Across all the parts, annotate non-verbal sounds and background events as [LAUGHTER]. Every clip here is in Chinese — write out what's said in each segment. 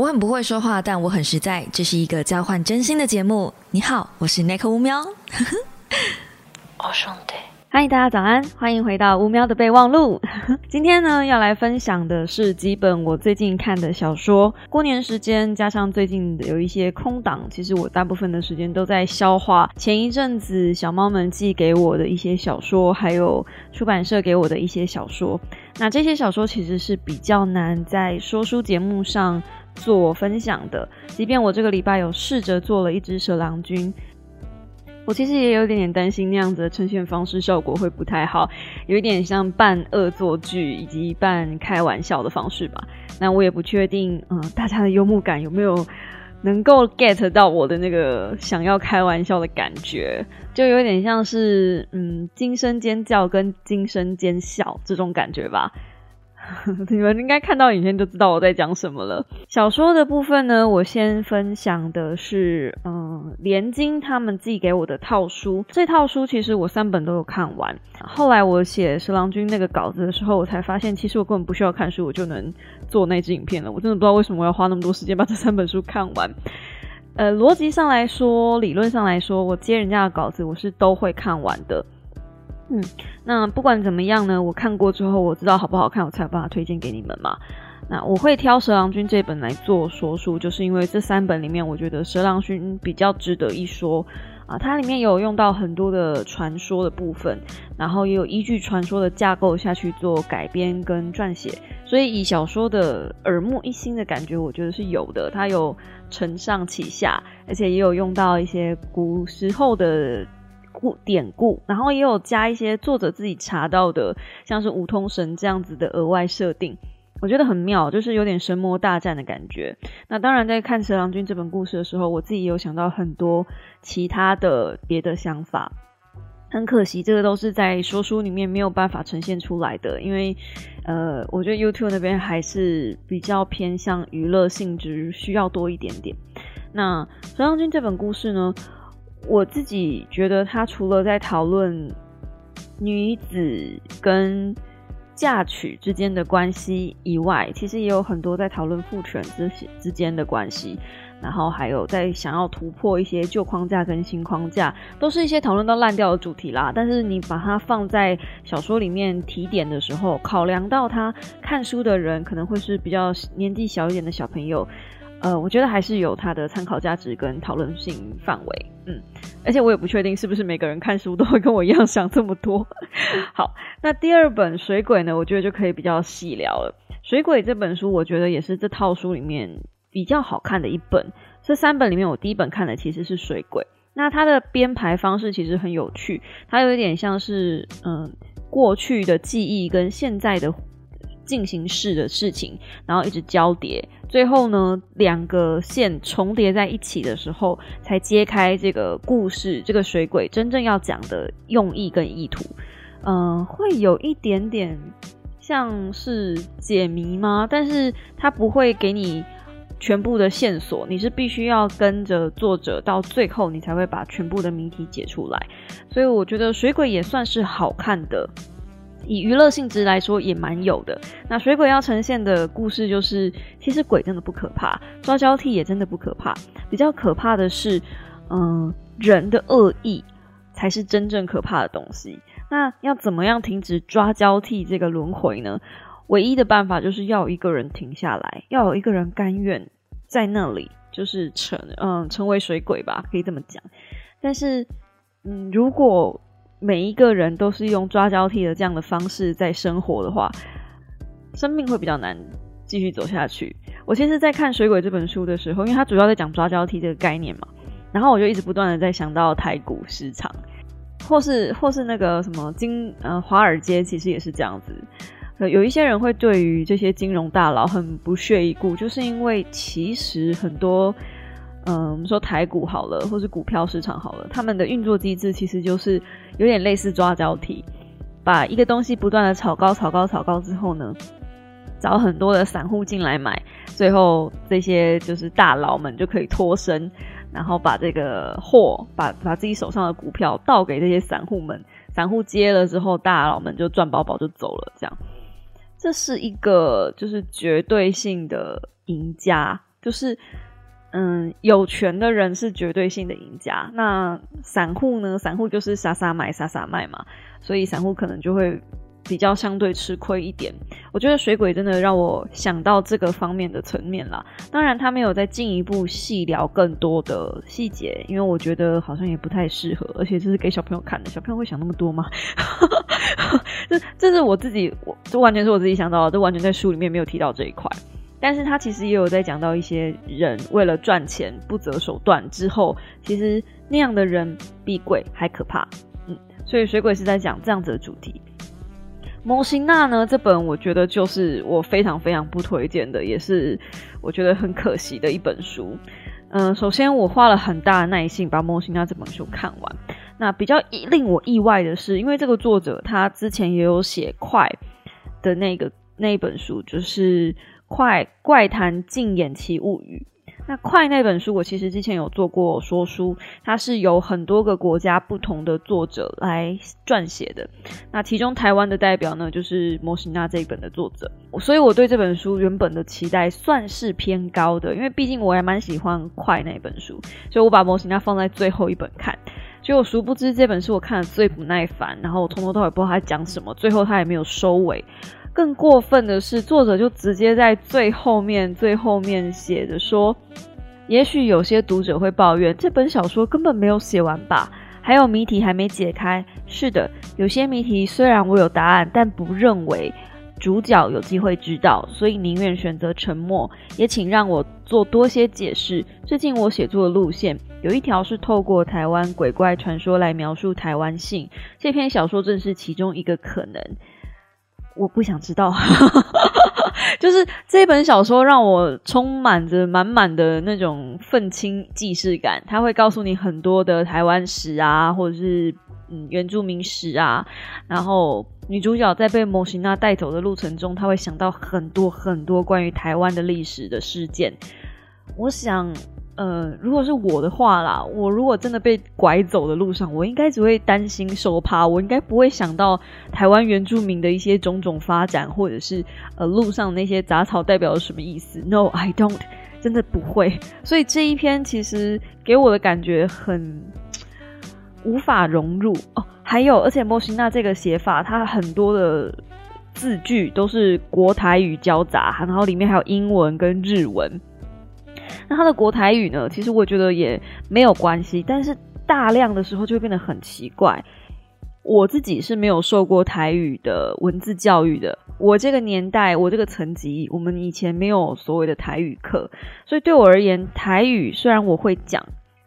我很不会说话，但我很实在。这是一个交换真心的节目。你好，我是 Nick 乌喵。[LAUGHS] 哦兄弟，嗨，大家早安，欢迎回到乌喵的备忘录。[LAUGHS] 今天呢，要来分享的是几本我最近看的小说。过年时间加上最近有一些空档，其实我大部分的时间都在消化前一阵子小猫们寄给我的一些小说，还有出版社给我的一些小说。那这些小说其实是比较难在说书节目上。做分享的，即便我这个礼拜有试着做了一只蛇郎君，我其实也有点点担心那样子的呈现方式效果会不太好，有一点像半恶作剧以及半开玩笑的方式吧。那我也不确定，嗯，大家的幽默感有没有能够 get 到我的那个想要开玩笑的感觉，就有点像是嗯惊声尖叫跟惊声尖笑这种感觉吧。[LAUGHS] 你们应该看到影片就知道我在讲什么了。小说的部分呢，我先分享的是，嗯，连金他们寄给我的套书。这套书其实我三本都有看完。后来我写十郎君那个稿子的时候，我才发现，其实我根本不需要看书，我就能做那支影片了。我真的不知道为什么我要花那么多时间把这三本书看完。呃，逻辑上来说，理论上来说，我接人家的稿子，我是都会看完的。嗯，那不管怎么样呢，我看过之后，我知道好不好看，我才有办法推荐给你们嘛。那我会挑《蛇郎君》这本来做说书，就是因为这三本里面，我觉得《蛇郎君》比较值得一说啊。它里面有用到很多的传说的部分，然后也有依据传说的架构下去做改编跟撰写，所以以小说的耳目一新的感觉，我觉得是有的。它有承上启下，而且也有用到一些古时候的。故典故，然后也有加一些作者自己查到的，像是五通神这样子的额外设定，我觉得很妙，就是有点神魔大战的感觉。那当然，在看《蛇郎君》这本故事的时候，我自己也有想到很多其他的别的想法。很可惜，这个都是在说书里面没有办法呈现出来的，因为呃，我觉得 YouTube 那边还是比较偏向娱乐性质，需要多一点点。那《蛇郎君》这本故事呢？我自己觉得，他除了在讨论女子跟嫁娶之间的关系以外，其实也有很多在讨论父权之之间的关系，然后还有在想要突破一些旧框架跟新框架，都是一些讨论到烂掉的主题啦。但是你把它放在小说里面提点的时候，考量到他看书的人可能会是比较年纪小一点的小朋友。呃，我觉得还是有它的参考价值跟讨论性范围，嗯，而且我也不确定是不是每个人看书都会跟我一样想这么多。[LAUGHS] 好，那第二本《水鬼》呢，我觉得就可以比较细聊了。《水鬼》这本书，我觉得也是这套书里面比较好看的一本。这三本里面，我第一本看的其实是《水鬼》，那它的编排方式其实很有趣，它有一点像是嗯过去的记忆跟现在的。进行式的事情，然后一直交叠，最后呢，两个线重叠在一起的时候，才揭开这个故事，这个水鬼真正要讲的用意跟意图。嗯，会有一点点像是解谜吗？但是它不会给你全部的线索，你是必须要跟着作者到最后，你才会把全部的谜题解出来。所以我觉得水鬼也算是好看的。以娱乐性质来说，也蛮有的。那水鬼要呈现的故事就是，其实鬼真的不可怕，抓交替也真的不可怕。比较可怕的是，嗯，人的恶意才是真正可怕的东西。那要怎么样停止抓交替这个轮回呢？唯一的办法就是要一个人停下来，要有一个人甘愿在那里，就是成嗯成为水鬼吧，可以这么讲。但是，嗯，如果每一个人都是用抓交替的这样的方式在生活的话，生命会比较难继续走下去。我其实，在看《水鬼》这本书的时候，因为它主要在讲抓交替这个概念嘛，然后我就一直不断的在想到台股市场，或是或是那个什么金呃华尔街，其实也是这样子。有一些人会对于这些金融大佬很不屑一顾，就是因为其实很多。嗯，我们说台股好了，或是股票市场好了，他们的运作机制其实就是有点类似抓交替，把一个东西不断的炒高、炒高、炒高之后呢，找很多的散户进来买，最后这些就是大佬们就可以脱身，然后把这个货，把把自己手上的股票倒给这些散户们，散户接了之后，大佬们就赚饱饱就走了。这样，这是一个就是绝对性的赢家。就是。嗯，有权的人是绝对性的赢家，那散户呢？散户就是傻傻买傻傻卖嘛，所以散户可能就会比较相对吃亏一点。我觉得水鬼真的让我想到这个方面的层面啦。当然，他没有再进一步细聊更多的细节，因为我觉得好像也不太适合，而且这是给小朋友看的，小朋友会想那么多吗？[LAUGHS] 这这是我自己，我这完全是我自己想到的，这完全在书里面没有提到这一块。但是他其实也有在讲到一些人为了赚钱不择手段之后，其实那样的人比鬼还可怕。嗯，所以水鬼是在讲这样子的主题。摩西娜呢这本我觉得就是我非常非常不推荐的，也是我觉得很可惜的一本书。嗯，首先我花了很大的耐心把摩西娜这本书看完。那比较令我意外的是，因为这个作者他之前也有写快的那个那一本书，就是。快怪谈禁演奇物语，那快那本书我其实之前有做过说书，它是由很多个国家不同的作者来撰写的。那其中台湾的代表呢，就是摩西娜这一本的作者，所以我对这本书原本的期待算是偏高的，因为毕竟我还蛮喜欢快那本书，所以我把摩西娜放在最后一本看。结果殊不知这本书我看的最不耐烦，然后我从头到尾不知道他讲什么，最后他也没有收尾。更过分的是，作者就直接在最后面、最后面写着说：“也许有些读者会抱怨，这本小说根本没有写完吧？还有谜题还没解开。是的，有些谜题虽然我有答案，但不认为主角有机会知道，所以宁愿选择沉默。也请让我做多些解释。最近我写作的路线有一条是透过台湾鬼怪传说来描述台湾性，这篇小说正是其中一个可能。”我不想知道，[LAUGHS] 就是这本小说让我充满着满满的那种愤青既视感。他会告诉你很多的台湾史啊，或者是嗯原住民史啊。然后女主角在被摩西娜带走的路程中，她会想到很多很多关于台湾的历史的事件。我想。呃，如果是我的话啦，我如果真的被拐走的路上，我应该只会担心受怕，我应该不会想到台湾原住民的一些种种发展，或者是呃路上那些杂草代表了什么意思？No, I don't，真的不会。所以这一篇其实给我的感觉很无法融入哦。还有，而且莫西娜这个写法，它很多的字句都是国台语交杂，然后里面还有英文跟日文。那他的国台语呢？其实我觉得也没有关系，但是大量的时候就会变得很奇怪。我自己是没有受过台语的文字教育的，我这个年代，我这个层级，我们以前没有所谓的台语课，所以对我而言，台语虽然我会讲，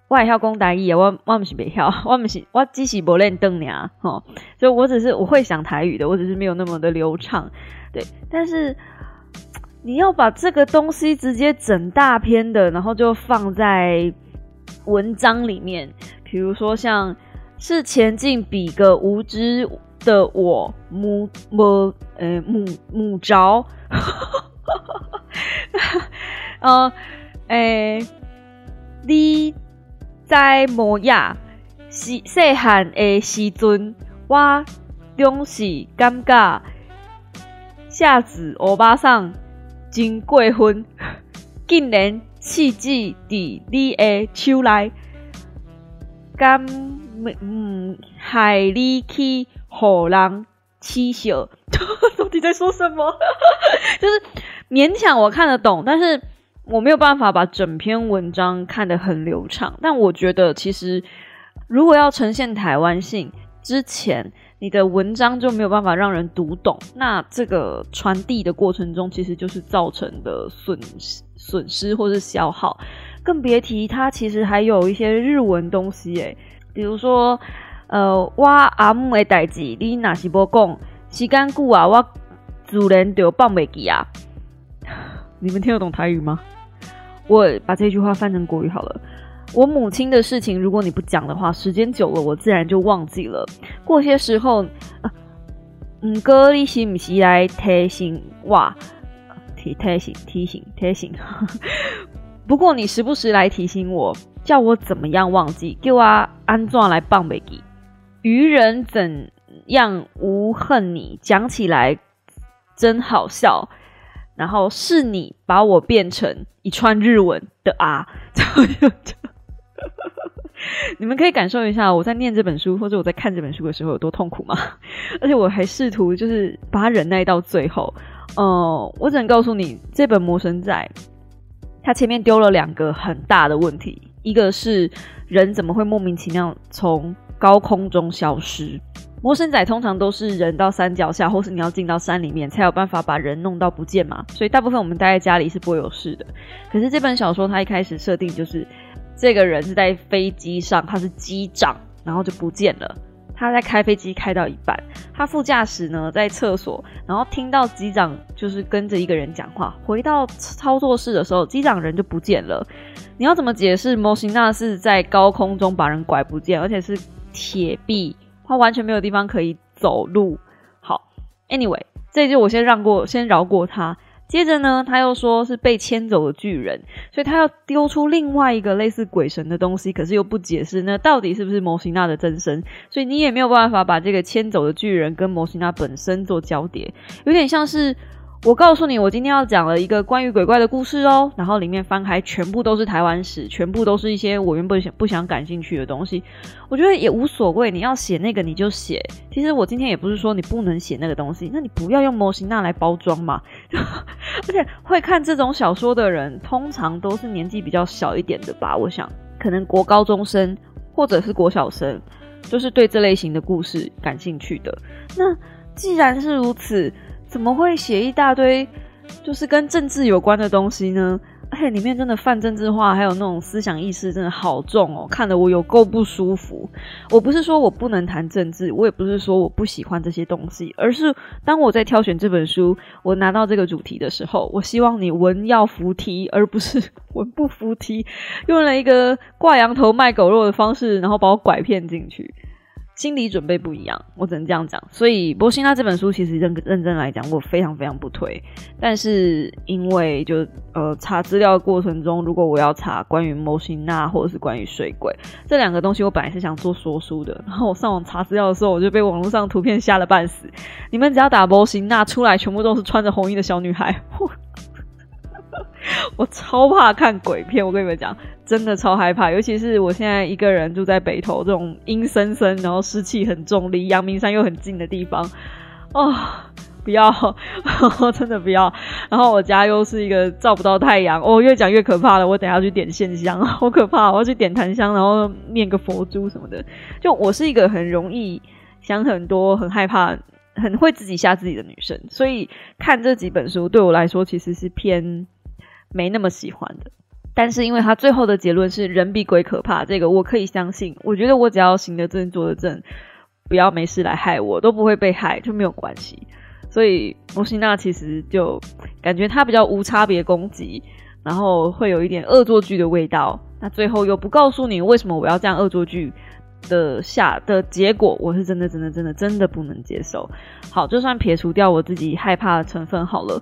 我也要讲台语啊，我我不是别晓，我不是我只是不练灯呀，哈，就我只是我会讲台语的，我只是没有那么的流畅，对，但是。你要把这个东西直接整大篇的，然后就放在文章里面，比如说像是前进比个无知的我母母呃母母着，呃诶，[LAUGHS] 你在模样细细汉的时阵，我总是感觉下子欧巴桑。真过分，[LAUGHS] 竟然刺激伫你的手内，敢嗯害你去互人耻笑？[LAUGHS] 到底在说什么？[LAUGHS] 就是勉强我看得懂，但是我没有办法把整篇文章看得很流畅。但我觉得，其实如果要呈现台湾性之前。你的文章就没有办法让人读懂，那这个传递的过程中，其实就是造成的损失、损失或是消耗，更别提它其实还有一些日文东西诶，比如说，呃，我阿姆的代志，你哪是不讲？时间久啊，我自然就放袂记啊。[SIGHS] 你们听得懂台语吗？我把这句话翻成国语好了。我母亲的事情，如果你不讲的话，时间久了，我自然就忘记了。过些时候，嗯，哥，你是不是来提醒哇？提提醒提醒提醒。[LAUGHS] 不过你时不时来提醒我，叫我怎么样忘记？给我安怎来放袂记？愚人怎样无恨你？讲起来真好笑。然后是你把我变成一串日文的啊，[LAUGHS] [LAUGHS] 你们可以感受一下我在念这本书或者我在看这本书的时候有多痛苦吗？[LAUGHS] 而且我还试图就是把它忍耐到最后。嗯，我只能告诉你，这本《魔神仔》它前面丢了两个很大的问题，一个是人怎么会莫名其妙从高空中消失？魔神仔通常都是人到山脚下，或是你要进到山里面，才有办法把人弄到不见嘛。所以大部分我们待在家里是不会有事的。可是这本小说它一开始设定就是这个人是在飞机上，他是机长，然后就不见了。他在开飞机开到一半，他副驾驶呢在厕所，然后听到机长就是跟着一个人讲话。回到操作室的时候，机长人就不见了。你要怎么解释摩西纳是在高空中把人拐不见，而且是铁壁？他完全没有地方可以走路。好，Anyway，这就我先让过，先饶过他。接着呢，他又说是被牵走的巨人，所以他要丢出另外一个类似鬼神的东西，可是又不解释那到底是不是摩西娜的真身，所以你也没有办法把这个牵走的巨人跟摩西娜本身做交叠，有点像是。我告诉你，我今天要讲了一个关于鬼怪的故事哦。然后里面翻开，全部都是台湾史，全部都是一些我原本想不想感兴趣的东西。我觉得也无所谓，你要写那个你就写。其实我今天也不是说你不能写那个东西，那你不要用模型那来包装嘛。[LAUGHS] 而且会看这种小说的人，通常都是年纪比较小一点的吧？我想，可能国高中生或者是国小生，就是对这类型的故事感兴趣的。那既然是如此。怎么会写一大堆就是跟政治有关的东西呢？而且里面真的泛政治化，还有那种思想意识真的好重哦，看得我有够不舒服。我不是说我不能谈政治，我也不是说我不喜欢这些东西，而是当我在挑选这本书，我拿到这个主题的时候，我希望你文要服题，而不是 [LAUGHS] 文不服题，用了一个挂羊头卖狗肉的方式，然后把我拐骗进去。心理准备不一样，我只能这样讲。所以波辛娜这本书其实认认真来讲，我非常非常不推。但是因为就呃查资料的过程中，如果我要查关于摩辛娜或者是关于水鬼这两个东西，我本来是想做说书的。然后我上网查资料的时候，我就被网络上图片吓了半死。你们只要打波辛娜出来，全部都是穿着红衣的小女孩。[LAUGHS] 我超怕看鬼片，我跟你们讲，真的超害怕。尤其是我现在一个人住在北头这种阴森森，然后湿气很重，离阳明山又很近的地方，哦，不要，[LAUGHS] 真的不要。然后我家又是一个照不到太阳，哦，越讲越可怕了。我等下去点线香，[LAUGHS] 好可怕！我要去点檀香，然后念个佛珠什么的。就我是一个很容易想很多、很害怕、很会自己吓自己的女生，所以看这几本书对我来说其实是偏。没那么喜欢的，但是因为他最后的结论是人比鬼可怕，这个我可以相信。我觉得我只要行得正坐得正，不要没事来害我，都不会被害，就没有关系。所以摩西娜其实就感觉他比较无差别攻击，然后会有一点恶作剧的味道。那最后又不告诉你为什么我要这样恶作剧的下的结果，我是真的真的真的真的不能接受。好，就算撇除掉我自己害怕的成分好了。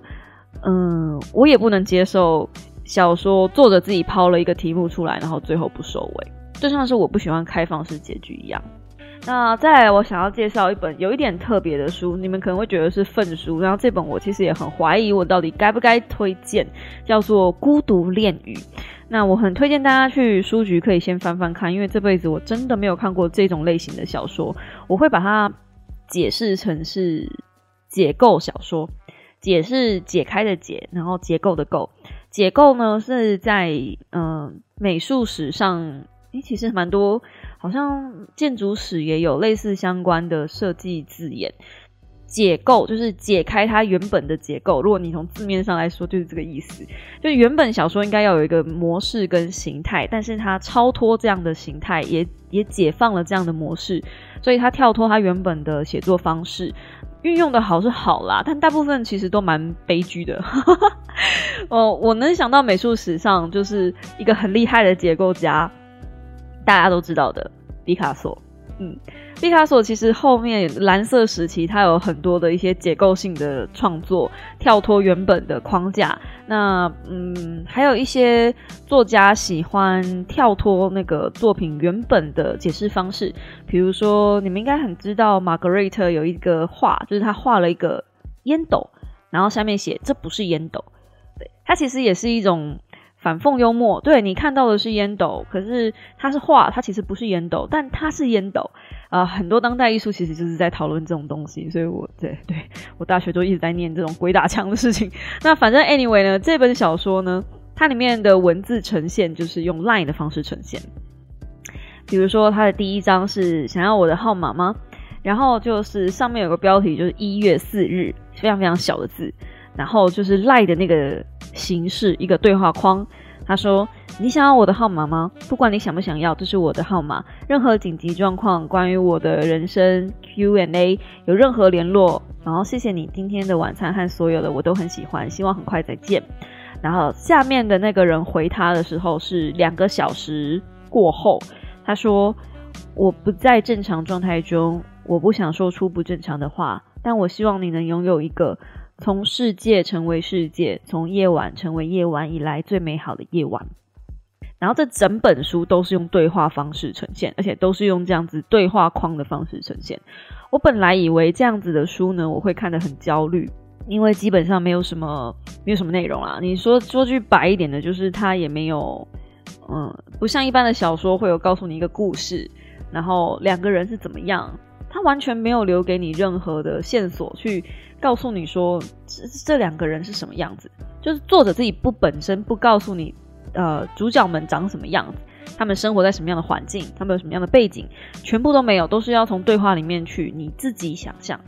嗯，我也不能接受小说作者自己抛了一个题目出来，然后最后不收尾，就像是我不喜欢开放式结局一样。那再来，我想要介绍一本有一点特别的书，你们可能会觉得是粪书，然后这本我其实也很怀疑我到底该不该推荐，叫做《孤独恋语》。那我很推荐大家去书局可以先翻翻看，因为这辈子我真的没有看过这种类型的小说，我会把它解释成是解构小说。解是解开的解，然后结构的构。结构呢是在嗯美术史上，诶其实蛮多，好像建筑史也有类似相关的设计字眼。解构就是解开它原本的结构。如果你从字面上来说，就是这个意思。就原本小说应该要有一个模式跟形态，但是它超脱这样的形态，也也解放了这样的模式，所以它跳脱它原本的写作方式。运用的好是好啦，但大部分其实都蛮悲剧的。[LAUGHS] 哦，我能想到美术史上就是一个很厉害的结构家，大家都知道的毕卡索。嗯，毕卡索其实后面蓝色时期，他有很多的一些结构性的创作，跳脱原本的框架。那嗯，还有一些作家喜欢跳脱那个作品原本的解释方式，比如说你们应该很知道，玛格丽特有一个画，就是他画了一个烟斗，然后下面写这不是烟斗。对，它其实也是一种反讽幽默。对你看到的是烟斗，可是它是画，它其实不是烟斗，但它是烟斗。啊，很多当代艺术其实就是在讨论这种东西，所以我对对我大学就一直在念这种鬼打墙的事情。[LAUGHS] 那反正 anyway 呢，这本小说呢，它里面的文字呈现就是用 line 的方式呈现。比如说，它的第一章是想要我的号码吗？然后就是上面有个标题，就是一月四日，非常非常小的字。然后就是赖的那个形式，一个对话框。他说：“你想要我的号码吗？不管你想不想要，这是我的号码。任何紧急状况，关于我的人生 Q&A，有任何联络，然后谢谢你今天的晚餐和所有的，我都很喜欢。希望很快再见。”然后下面的那个人回他的时候是两个小时过后，他说：“我不在正常状态中，我不想说出不正常的话，但我希望你能拥有一个。”从世界成为世界，从夜晚成为夜晚以来最美好的夜晚。然后这整本书都是用对话方式呈现，而且都是用这样子对话框的方式呈现。我本来以为这样子的书呢，我会看得很焦虑，因为基本上没有什么没有什么内容啦。你说说句白一点的，就是它也没有，嗯，不像一般的小说会有告诉你一个故事，然后两个人是怎么样，它完全没有留给你任何的线索去。告诉你说这这两个人是什么样子，就是作者自己不本身不告诉你，呃，主角们长什么样子，他们生活在什么样的环境，他们有什么样的背景，全部都没有，都是要从对话里面去你自己想象。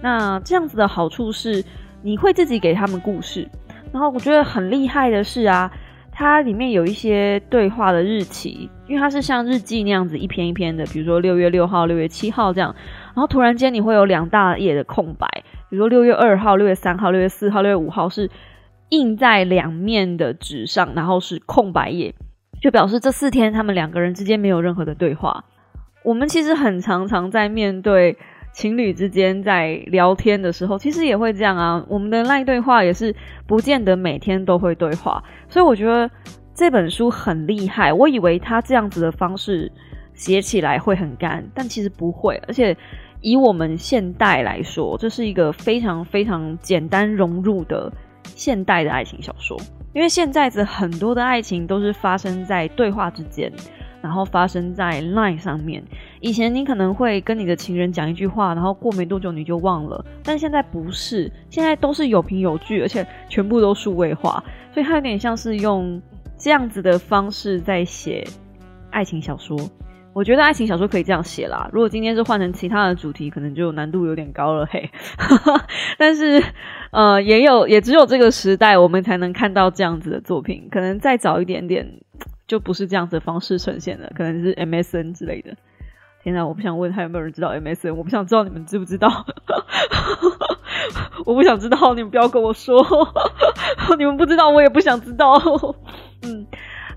那这样子的好处是，你会自己给他们故事。然后我觉得很厉害的是啊，它里面有一些对话的日期，因为它是像日记那样子一篇一篇的，比如说六月六号、六月七号这样，然后突然间你会有两大页的空白。比如说六月二号、六月三号、六月四号、六月五号是印在两面的纸上，然后是空白页，就表示这四天他们两个人之间没有任何的对话。我们其实很常常在面对情侣之间在聊天的时候，其实也会这样啊。我们的赖对话也是不见得每天都会对话，所以我觉得这本书很厉害。我以为他这样子的方式写起来会很干，但其实不会，而且。以我们现代来说，这是一个非常非常简单融入的现代的爱情小说。因为现在的很多的爱情都是发生在对话之间，然后发生在 Line 上面。以前你可能会跟你的情人讲一句话，然后过没多久你就忘了，但现在不是，现在都是有凭有据，而且全部都数位化，所以它有点像是用这样子的方式在写爱情小说。我觉得爱情小说可以这样写啦。如果今天是换成其他的主题，可能就难度有点高了嘿。[LAUGHS] 但是，呃，也有，也只有这个时代，我们才能看到这样子的作品。可能再早一点点，就不是这样子的方式呈现了，可能是 MSN 之类的。天哪，我不想问他有没有人知道 MSN，我不想知道你们知不知道。[LAUGHS] 我不想知道，你们不要跟我说。[LAUGHS] 你们不知道，我也不想知道。嗯。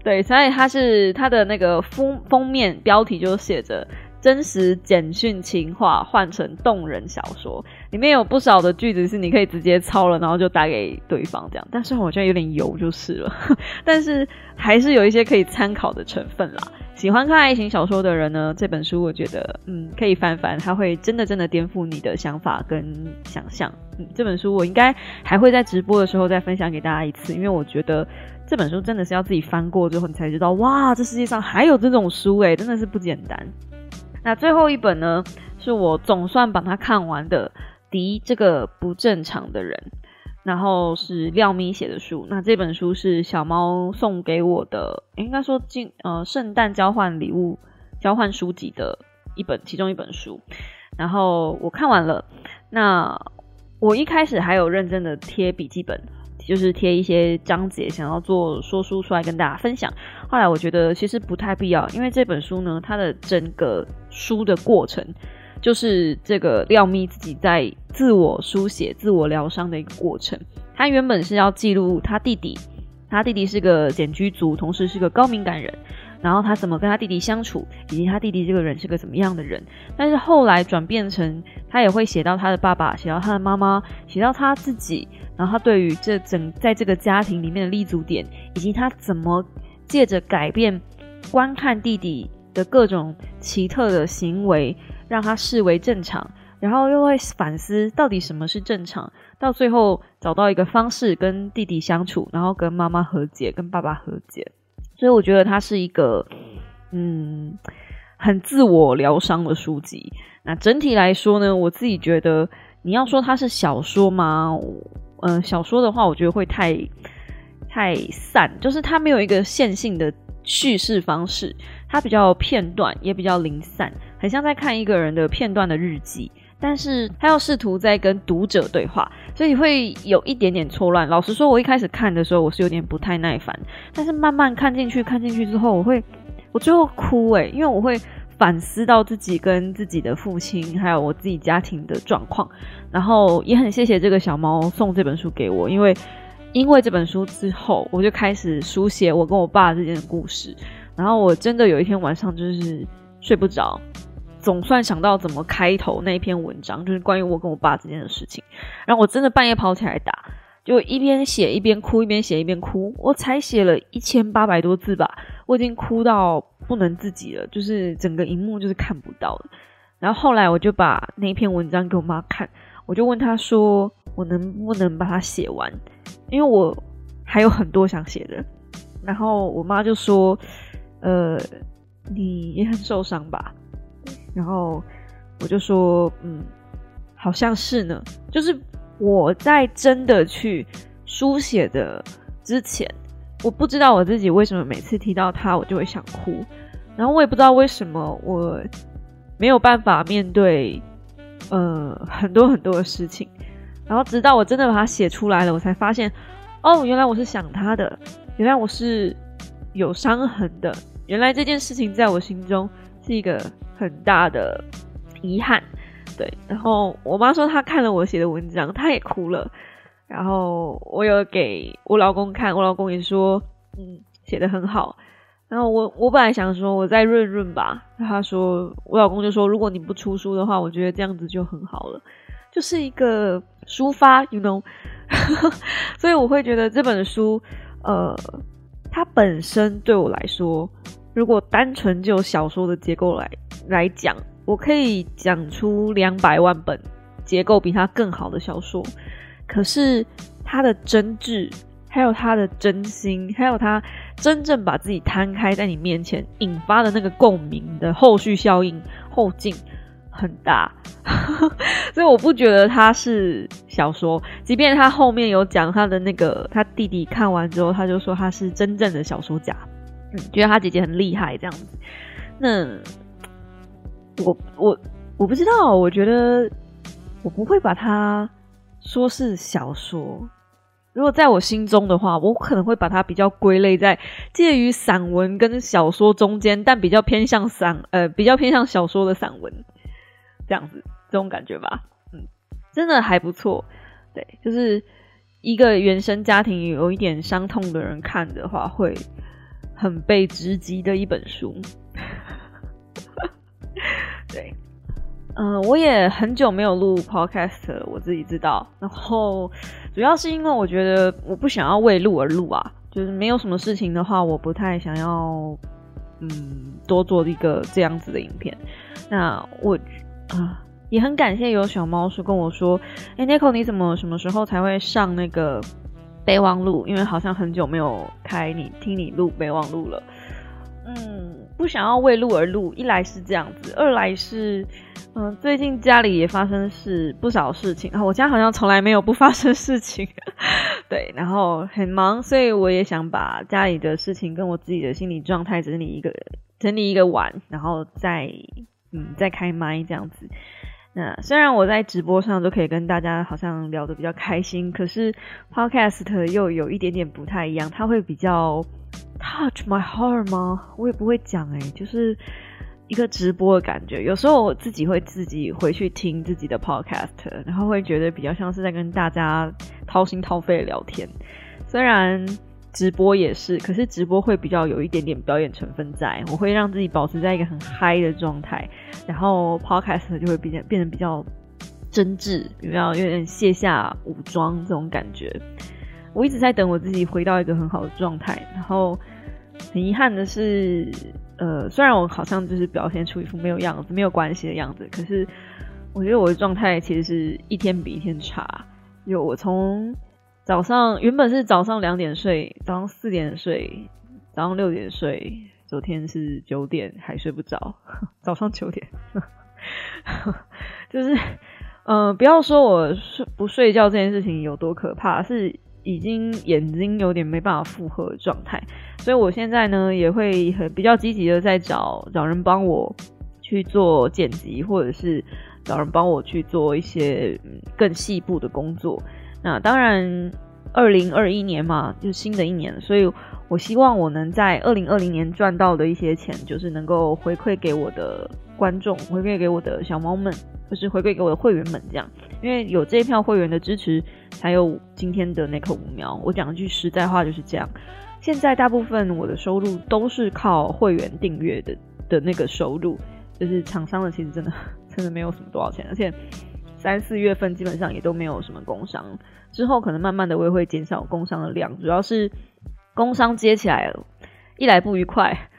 对，所以它是它的那个封封面标题就写着“真实简讯情话换成动人小说”，里面有不少的句子是你可以直接抄了，然后就打给对方这样。但是我觉得有点油就是了，[LAUGHS] 但是还是有一些可以参考的成分啦。喜欢看爱情小说的人呢，这本书我觉得嗯可以翻翻，它会真的真的颠覆你的想法跟想象。嗯，这本书我应该还会在直播的时候再分享给大家一次，因为我觉得。这本书真的是要自己翻过之后，你才知道哇，这世界上还有这种书诶，真的是不简单。那最后一本呢，是我总算把它看完的《敌这个不正常的人》，然后是廖咪写的书。那这本书是小猫送给我的，应该说进呃圣诞交换礼物、交换书籍的一本其中一本书。然后我看完了，那我一开始还有认真的贴笔记本。就是贴一些章节，想要做说书出来跟大家分享。后来我觉得其实不太必要，因为这本书呢，它的整个书的过程，就是这个廖咪自己在自我书写、自我疗伤的一个过程。他原本是要记录他弟弟，他弟弟是个简居族，同时是个高敏感人。然后他怎么跟他弟弟相处，以及他弟弟这个人是个怎么样的人？但是后来转变成他也会写到他的爸爸，写到他的妈妈，写到他自己。然后他对于这整在这个家庭里面的立足点，以及他怎么借着改变观看弟弟的各种奇特的行为，让他视为正常，然后又会反思到底什么是正常，到最后找到一个方式跟弟弟相处，然后跟妈妈和解，跟爸爸和解。所以我觉得它是一个嗯很自我疗伤的书籍。那整体来说呢，我自己觉得你要说它是小说吗？嗯，小说的话，我觉得会太太散，就是它没有一个线性的叙事方式，它比较片段，也比较零散，很像在看一个人的片段的日记。但是他要试图在跟读者对话，所以会有一点点错乱。老实说，我一开始看的时候，我是有点不太耐烦。但是慢慢看进去，看进去之后，我会，我最后哭诶，因为我会反思到自己跟自己的父亲，还有我自己家庭的状况。然后也很谢谢这个小猫送这本书给我，因为因为这本书之后，我就开始书写我跟我爸之间的故事。然后我真的有一天晚上就是睡不着。总算想到怎么开头那一篇文章，就是关于我跟我爸之间的事情。然后我真的半夜跑起来打，就一边写一边哭，一边写一边哭。我才写了一千八百多字吧，我已经哭到不能自己了，就是整个荧幕就是看不到了。然后后来我就把那篇文章给我妈看，我就问她说：“我能不能把它写完？因为我还有很多想写的。”然后我妈就说：“呃，你也很受伤吧？”然后我就说，嗯，好像是呢。就是我在真的去书写的之前，我不知道我自己为什么每次提到他，我就会想哭。然后我也不知道为什么我没有办法面对，呃，很多很多的事情。然后直到我真的把它写出来了，我才发现，哦，原来我是想他的，原来我是有伤痕的，原来这件事情在我心中是一个。很大的遗憾，对。然后我妈说她看了我写的文章，她也哭了。然后我有给我老公看，我老公也说，嗯，写的很好。然后我我本来想说我再润润吧，他说我老公就说如果你不出书的话，我觉得这样子就很好了，就是一个抒发，you know。所以我会觉得这本书，呃，它本身对我来说。如果单纯就小说的结构来来讲，我可以讲出两百万本结构比他更好的小说。可是他的真挚，还有他的真心，还有他真正把自己摊开在你面前引发的那个共鸣的后续效应后劲很大，[LAUGHS] 所以我不觉得他是小说。即便他后面有讲他的那个他弟弟看完之后，他就说他是真正的小说家。嗯，觉得他姐姐很厉害这样子，那我我我不知道，我觉得我不会把它说是小说。如果在我心中的话，我可能会把它比较归类在介于散文跟小说中间，但比较偏向散呃比较偏向小说的散文这样子这种感觉吧。嗯，真的还不错。对，就是一个原生家庭有一点伤痛的人看的话会。很被直击的一本书，对，嗯，我也很久没有录 podcast 了，我自己知道。然后主要是因为我觉得我不想要为录而录啊，就是没有什么事情的话，我不太想要，嗯，多做一个这样子的影片。那我啊，也很感谢有小猫叔跟我说，哎，Nico，你怎么什么时候才会上那个？备忘录，因为好像很久没有开你听你录备忘录了。嗯，不想要为录而录，一来是这样子，二来是，嗯，最近家里也发生事不少事情啊。我家好像从来没有不发生事情，[LAUGHS] 对，然后很忙，所以我也想把家里的事情跟我自己的心理状态整理一个整理一个碗，然后再嗯再开麦这样子。那虽然我在直播上都可以跟大家好像聊得比较开心，可是 podcast 又有一点点不太一样，它会比较 touch my heart 吗？我也不会讲诶，就是一个直播的感觉。有时候我自己会自己回去听自己的 podcast，然后会觉得比较像是在跟大家掏心掏肺聊天，虽然。直播也是，可是直播会比较有一点点表演成分在，我会让自己保持在一个很嗨的状态，然后 podcast 就会变得变得比较真挚，比较有有点卸下武装这种感觉。我一直在等我自己回到一个很好的状态，然后很遗憾的是，呃，虽然我好像就是表现出一副没有样子、没有关系的样子，可是我觉得我的状态其实是一天比一天差。有我从早上原本是早上两点睡，早上四点睡，早上六点睡，昨天是九点还睡不着，[LAUGHS] 早上九点，[LAUGHS] 就是嗯，不要说我睡不睡觉这件事情有多可怕，是已经眼睛有点没办法负荷的状态，所以我现在呢也会很比较积极的在找找人帮我去做剪辑，或者是找人帮我去做一些更细部的工作。那当然，二零二一年嘛，就是新的一年，所以我希望我能在二零二零年赚到的一些钱，就是能够回馈给我的观众，回馈给我的小猫们，就是回馈给我的会员们，这样，因为有这一票会员的支持，才有今天的那颗五苗。我讲一句实在话，就是这样。现在大部分我的收入都是靠会员订阅的的那个收入，就是厂商的其实真的 [LAUGHS] 真的没有什么多少钱，而且。三四月份基本上也都没有什么工商，之后可能慢慢的我也会减少工商的量，主要是工商接起来，一来不愉快，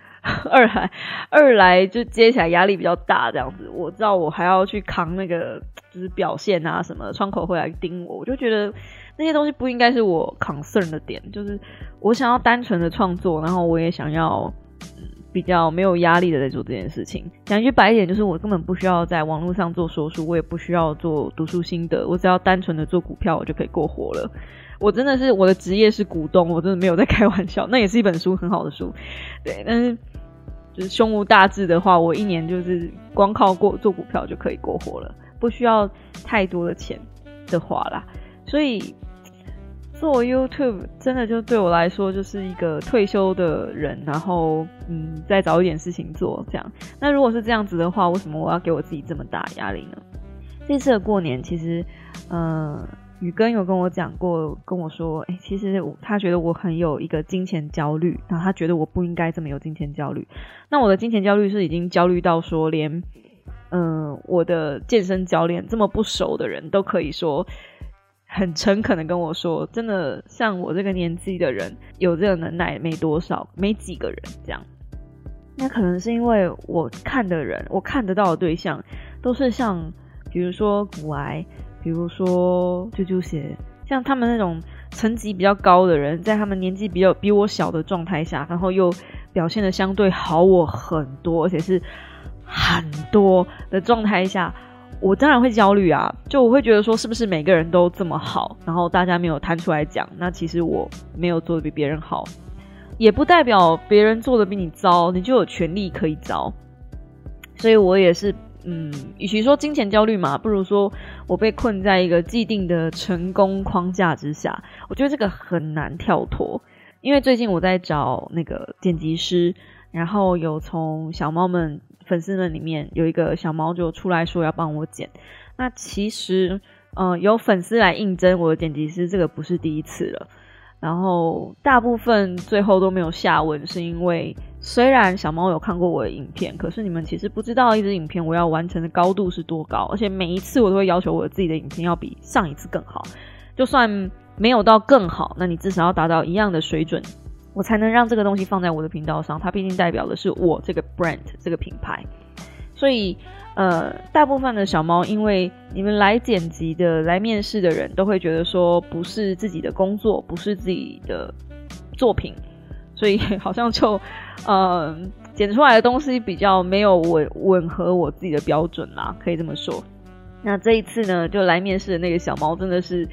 二来二来就接起来压力比较大，这样子，我知道我还要去扛那个就是表现啊什么，窗口会来盯我，我就觉得那些东西不应该是我 concern 的点，就是我想要单纯的创作，然后我也想要。比较没有压力的在做这件事情。讲一句白一点，就是我根本不需要在网络上做说书，我也不需要做读书心得，我只要单纯的做股票，我就可以过活了。我真的是我的职业是股东，我真的没有在开玩笑。那也是一本书，很好的书，对。但是就是胸无大志的话，我一年就是光靠过做股票就可以过活了，不需要太多的钱的话啦。所以。做 YouTube 真的就对我来说就是一个退休的人，然后嗯，再找一点事情做这样。那如果是这样子的话，为什么我要给我自己这么大压力呢？这次的过年，其实嗯，宇根有跟我讲过，跟我说，哎，其实他觉得我很有一个金钱焦虑，然后他觉得我不应该这么有金钱焦虑。那我的金钱焦虑是已经焦虑到说，连嗯，我的健身教练这么不熟的人都可以说。很诚恳的跟我说，真的像我这个年纪的人，有这个能耐没多少，没几个人这样。那可能是因为我看的人，我看得到的对象，都是像比如说骨癌，比如说啾啾鞋，像他们那种层级比较高的人，在他们年纪比较比我小的状态下，然后又表现的相对好我很多，而且是很多的状态下。我当然会焦虑啊，就我会觉得说，是不是每个人都这么好，然后大家没有摊出来讲，那其实我没有做的比别人好，也不代表别人做的比你糟，你就有权利可以糟。所以我也是，嗯，与其说金钱焦虑嘛，不如说我被困在一个既定的成功框架之下，我觉得这个很难跳脱。因为最近我在找那个剪辑师，然后有从小猫们。粉丝们里面有一个小猫就出来说要帮我剪，那其实，嗯，有粉丝来应征我的剪辑师，这个不是第一次了。然后大部分最后都没有下文，是因为虽然小猫有看过我的影片，可是你们其实不知道一支影片我要完成的高度是多高，而且每一次我都会要求我自己的影片要比上一次更好，就算没有到更好，那你至少要达到一样的水准。我才能让这个东西放在我的频道上，它毕竟代表的是我这个 brand 这个品牌，所以呃，大部分的小猫，因为你们来剪辑的、来面试的人都会觉得说不是自己的工作，不是自己的作品，所以 [LAUGHS] 好像就呃剪出来的东西比较没有吻吻合我自己的标准啦，可以这么说。那这一次呢，就来面试的那个小猫真的是，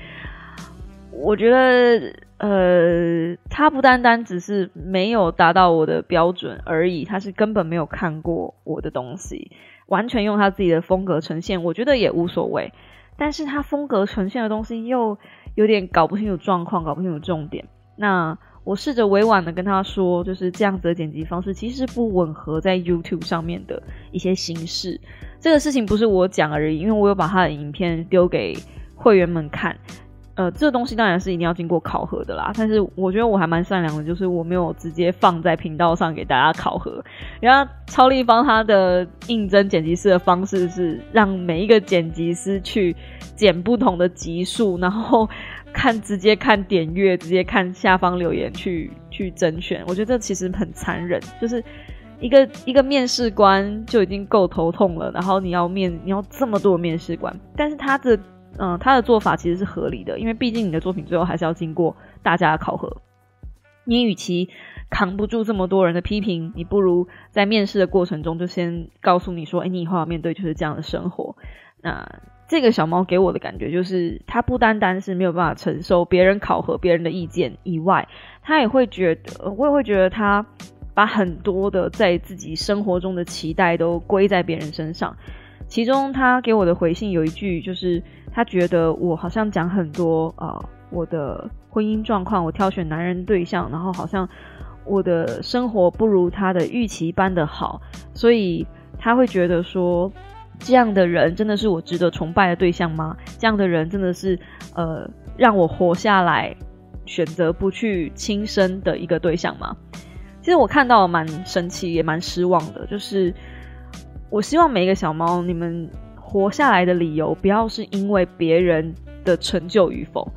我觉得。呃，他不单单只是没有达到我的标准而已，他是根本没有看过我的东西，完全用他自己的风格呈现，我觉得也无所谓。但是他风格呈现的东西又有点搞不清楚状况，搞不清楚重点。那我试着委婉的跟他说，就是这样子的剪辑方式其实不吻合在 YouTube 上面的一些形式。这个事情不是我讲而已，因为我有把他的影片丢给会员们看。呃，这东西当然是一定要经过考核的啦。但是我觉得我还蛮善良的，就是我没有直接放在频道上给大家考核。然后超立方他的应征剪辑师的方式是让每一个剪辑师去剪不同的集数，然后 [LAUGHS] 看直接看点阅，直接看下方留言去去甄选。我觉得这其实很残忍，就是一个一个面试官就已经够头痛了，然后你要面你要这么多面试官，但是他的嗯他的做法其实是合理的，因为毕竟你的作品最后还是要经过大家的考核。你与其扛不住这么多人的批评，你不如在面试的过程中就先告诉你说，哎，你以后要面对就是这样的生活。那这个小猫给我的感觉就是，它不单单是没有办法承受别人考核别人的意见以外，它也会觉得，我也会觉得它。把很多的在自己生活中的期待都归在别人身上，其中他给我的回信有一句，就是他觉得我好像讲很多啊，我的婚姻状况，我挑选男人对象，然后好像我的生活不如他的预期般的好，所以他会觉得说，这样的人真的是我值得崇拜的对象吗？这样的人真的是呃让我活下来，选择不去轻生的一个对象吗？其实我看到蛮神奇，也蛮失望的。就是我希望每一个小猫，你们活下来的理由，不要是因为别人的成就与否。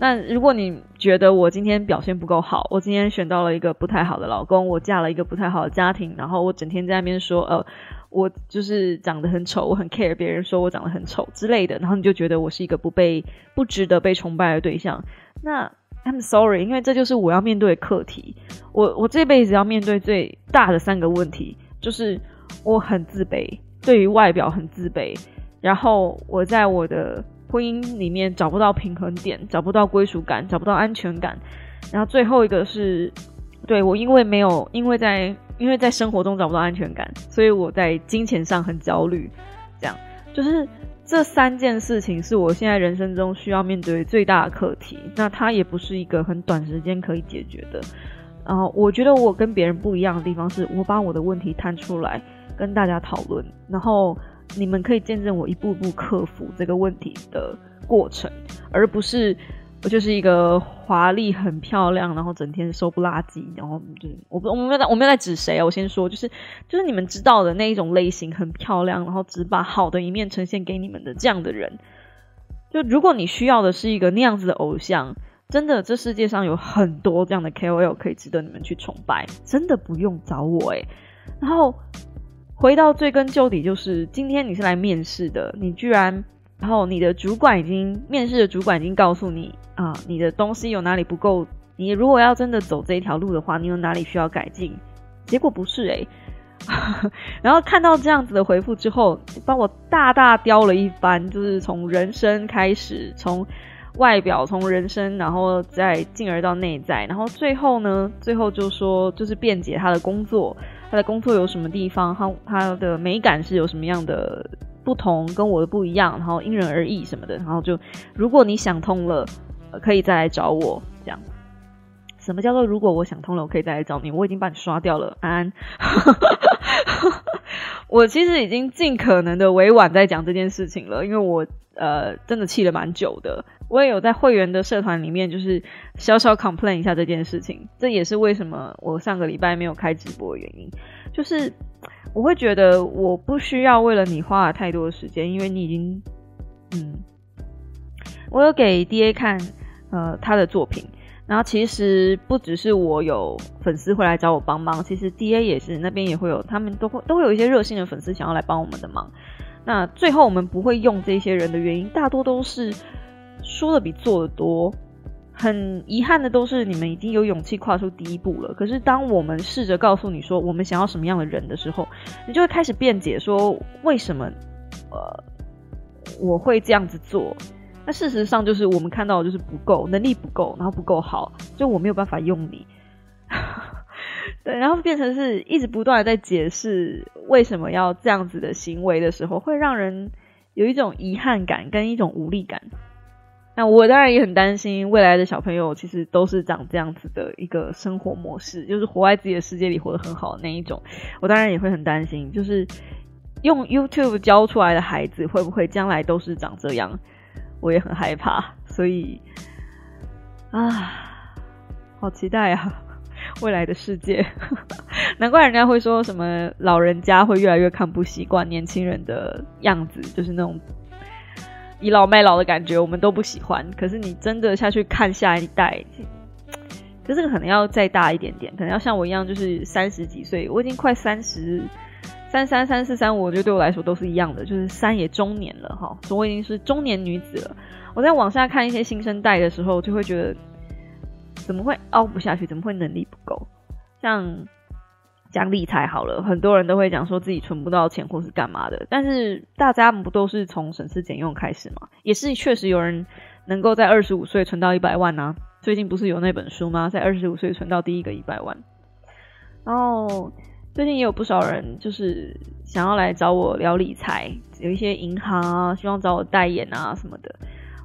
那如果你觉得我今天表现不够好，我今天选到了一个不太好的老公，我嫁了一个不太好的家庭，然后我整天在那边说，呃，我就是长得很丑，我很 care 别人说我长得很丑之类的，然后你就觉得我是一个不被、不值得被崇拜的对象，那。I'm sorry，因为这就是我要面对的课题。我我这辈子要面对最大的三个问题，就是我很自卑，对于外表很自卑，然后我在我的婚姻里面找不到平衡点，找不到归属感，找不到安全感。然后最后一个是，对我因为没有，因为在因为在生活中找不到安全感，所以我在金钱上很焦虑。这样就是。这三件事情是我现在人生中需要面对最大的课题，那它也不是一个很短时间可以解决的。然后我觉得我跟别人不一样的地方是，我把我的问题摊出来跟大家讨论，然后你们可以见证我一步步克服这个问题的过程，而不是。我就是一个华丽、很漂亮，然后整天收不拉几，然后就我不我没有在我没有在指谁啊，我先说，就是就是你们知道的那一种类型，很漂亮，然后只把好的一面呈现给你们的这样的人。就如果你需要的是一个那样子的偶像，真的这世界上有很多这样的 KOL 可以值得你们去崇拜，真的不用找我诶。然后回到追根究底，就是今天你是来面试的，你居然。然后你的主管已经面试的主管已经告诉你啊，你的东西有哪里不够？你如果要真的走这一条路的话，你有哪里需要改进？结果不是诶。[LAUGHS] 然后看到这样子的回复之后，帮我大大雕了一番，就是从人生开始，从外表，从人生，然后再进而到内在，然后最后呢，最后就说就是辩解他的工作，他的工作有什么地方，他他的美感是有什么样的。不同跟我的不一样，然后因人而异什么的，然后就如果你想通了，可以再来找我。这样，什么叫做如果我想通了，我可以再来找你？我已经把你刷掉了，安安。[LAUGHS] 我其实已经尽可能的委婉在讲这件事情了，因为我呃真的气了蛮久的。我也有在会员的社团里面，就是小小 complain 一下这件事情。这也是为什么我上个礼拜没有开直播的原因，就是。我会觉得我不需要为了你花了太多的时间，因为你已经，嗯，我有给 D A 看呃他的作品，然后其实不只是我有粉丝会来找我帮忙，其实 D A 也是那边也会有，他们都会都会有一些热心的粉丝想要来帮我们的忙。那最后我们不会用这些人的原因，大多都是说的比做的多。很遗憾的都是你们已经有勇气跨出第一步了。可是当我们试着告诉你说我们想要什么样的人的时候，你就会开始辩解说为什么呃我会这样子做？那事实上就是我们看到的就是不够能力不够，然后不够好，就我没有办法用你。[LAUGHS] 对，然后变成是一直不断的在解释为什么要这样子的行为的时候，会让人有一种遗憾感跟一种无力感。那我当然也很担心未来的小朋友，其实都是长这样子的一个生活模式，就是活在自己的世界里活得很好的那一种。我当然也会很担心，就是用 YouTube 教出来的孩子会不会将来都是长这样？我也很害怕，所以啊，好期待啊，[LAUGHS] 未来的世界。[LAUGHS] 难怪人家会说什么老人家会越来越看不习惯年轻人的样子，就是那种。倚老卖老的感觉，我们都不喜欢。可是你真的下去看下一代，可是可能要再大一点点，可能要像我一样，就是三十几岁，我已经快三十三三三四三五，我觉得对我来说都是一样的，就是三也中年了哈，所以我已经是中年女子了。我在往下看一些新生代的时候，就会觉得怎么会凹不下去？怎么会能力不够？像讲理财好了，很多人都会讲说自己存不到钱或是干嘛的，但是大家不都是从省吃俭用开始吗？也是确实有人能够在二十五岁存到一百万呢。最近不是有那本书吗？在二十五岁存到第一个一百万。然后最近也有不少人就是想要来找我聊理财，有一些银行啊，希望找我代言啊什么的。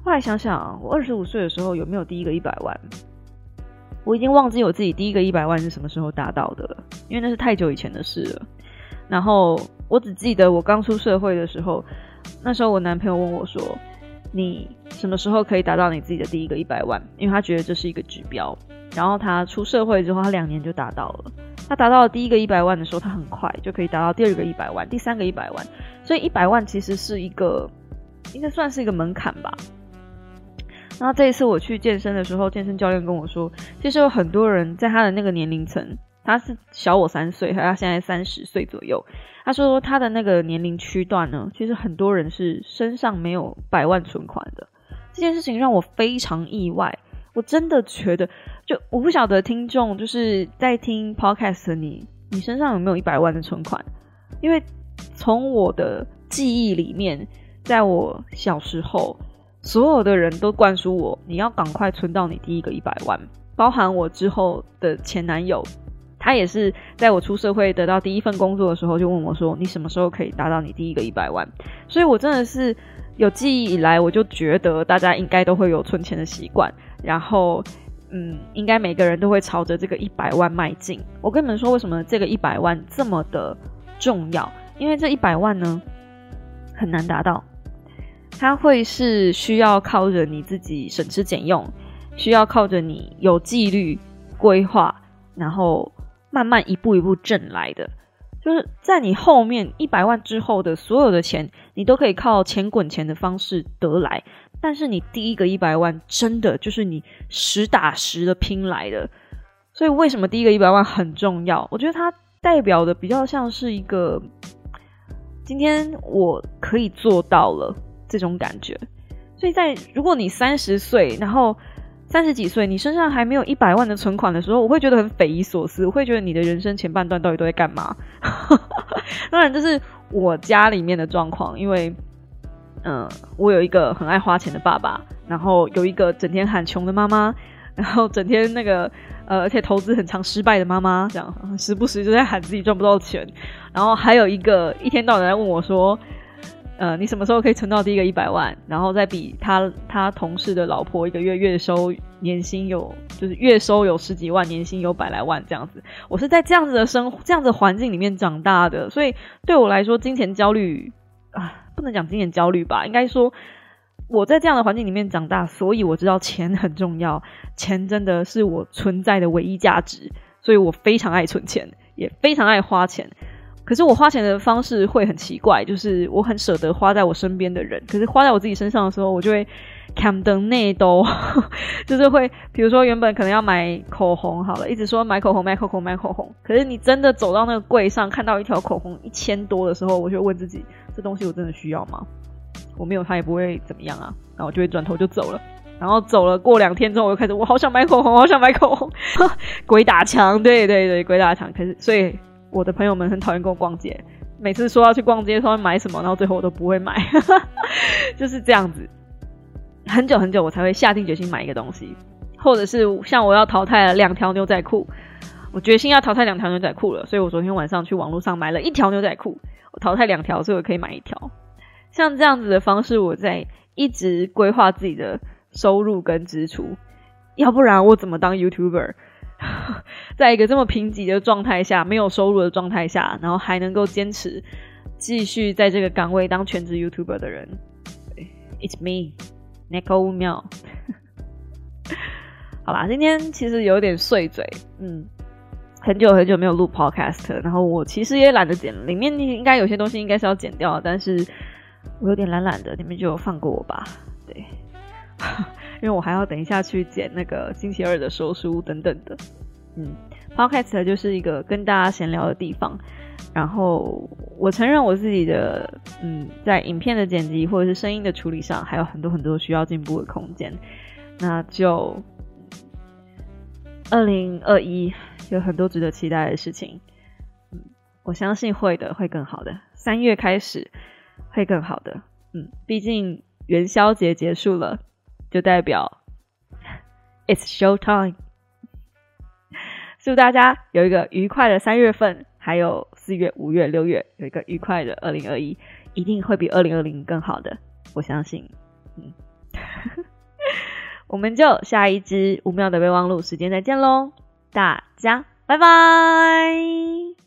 后来想想，我二十五岁的时候有没有第一个一百万？我已经忘记我自己第一个一百万是什么时候达到的了，因为那是太久以前的事了。然后我只记得我刚出社会的时候，那时候我男朋友问我说：“你什么时候可以达到你自己的第一个一百万？”因为他觉得这是一个指标。然后他出社会之后，他两年就达到了。他达到了第一个一百万的时候，他很快就可以达到第二个一百万、第三个一百万。所以一百万其实是一个，应该算是一个门槛吧。然后这一次我去健身的时候，健身教练跟我说，其实有很多人在他的那个年龄层，他是小我三岁，他现在三十岁左右。他说他的那个年龄区段呢，其实很多人是身上没有百万存款的。这件事情让我非常意外，我真的觉得，就我不晓得听众就是在听 podcast 你，你身上有没有一百万的存款？因为从我的记忆里面，在我小时候。所有的人都灌输我，你要赶快存到你第一个一百万。包含我之后的前男友，他也是在我出社会得到第一份工作的时候，就问我说：“你什么时候可以达到你第一个一百万？”所以，我真的是有记忆以来，我就觉得大家应该都会有存钱的习惯。然后，嗯，应该每个人都会朝着这个一百万迈进。我跟你们说，为什么这个一百万这么的重要？因为这一百万呢，很难达到。它会是需要靠着你自己省吃俭用，需要靠着你有纪律规划，然后慢慢一步一步挣来的。就是在你后面一百万之后的所有的钱，你都可以靠钱滚钱的方式得来。但是你第一个一百万，真的就是你实打实的拼来的。所以为什么第一个一百万很重要？我觉得它代表的比较像是一个，今天我可以做到了。这种感觉，所以在如果你三十岁，然后三十几岁，你身上还没有一百万的存款的时候，我会觉得很匪夷所思。我会觉得你的人生前半段到底都在干嘛？当然，这是我家里面的状况，因为嗯，我有一个很爱花钱的爸爸，然后有一个整天喊穷的妈妈，[LAUGHS] 然后整天那个呃，而且投资很常失败的妈妈，这样 [LAUGHS] 时不时就在喊自己赚不到钱，然后还有一个一天到晚在问我说。呃，你什么时候可以存到第一个一百万？然后再比他他同事的老婆一个月月收年薪有，就是月收有十几万，年薪有百来万这样子。我是在这样子的生这样子环境里面长大的，所以对我来说，金钱焦虑啊，不能讲金钱焦虑吧，应该说我在这样的环境里面长大，所以我知道钱很重要，钱真的是我存在的唯一价值，所以我非常爱存钱，也非常爱花钱。可是我花钱的方式会很奇怪，就是我很舍得花在我身边的人，可是花在我自己身上的时候，我就会 cam 登内兜，[LAUGHS] 就是会，比如说原本可能要买口红，好了，一直说买口红买口红买口红，可是你真的走到那个柜上看到一条口红一千多的时候，我就问自己，这东西我真的需要吗？我没有它也不会怎么样啊，然后我就会转头就走了，然后走了过两天之后，我又开始我好想买口红，好想买口红，[LAUGHS] 鬼打墙，对对对，鬼打墙，可是所以。我的朋友们很讨厌跟我逛街，每次说要去逛街，说要买什么，然后最后我都不会买，[LAUGHS] 就是这样子。很久很久，我才会下定决心买一个东西，或者是像我要淘汰了两条牛仔裤，我决心要淘汰两条牛仔裤了，所以我昨天晚上去网络上买了一条牛仔裤，我淘汰两条，所以我可以买一条。像这样子的方式，我在一直规划自己的收入跟支出，要不然我怎么当 YouTuber？[LAUGHS] 在一个这么贫瘠的状态下，没有收入的状态下，然后还能够坚持继续在这个岗位当全职 YouTuber 的人，It's me 五秒。[LAUGHS] 好啦，今天其实有点碎嘴，嗯，很久很久没有录 Podcast，然后我其实也懒得剪，里面应该有些东西应该是要剪掉，但是我有点懒懒的，你们就放过我吧。对，[LAUGHS] 因为我还要等一下去剪那个星期二的说书等等的。嗯，Podcast 就是一个跟大家闲聊的地方。然后我承认我自己的，嗯，在影片的剪辑或者是声音的处理上，还有很多很多需要进步的空间。那就二零二一有很多值得期待的事情。嗯，我相信会的，会更好的。三月开始会更好的。嗯，毕竟元宵节结束了，就代表 [LAUGHS] It's show time。祝大家有一个愉快的三月份，还有四月、五月、六月有一个愉快的二零二一，一定会比二零二零更好的，我相信。嗯，[LAUGHS] 我们就下一支五秒的备忘录时间再见喽，大家拜拜。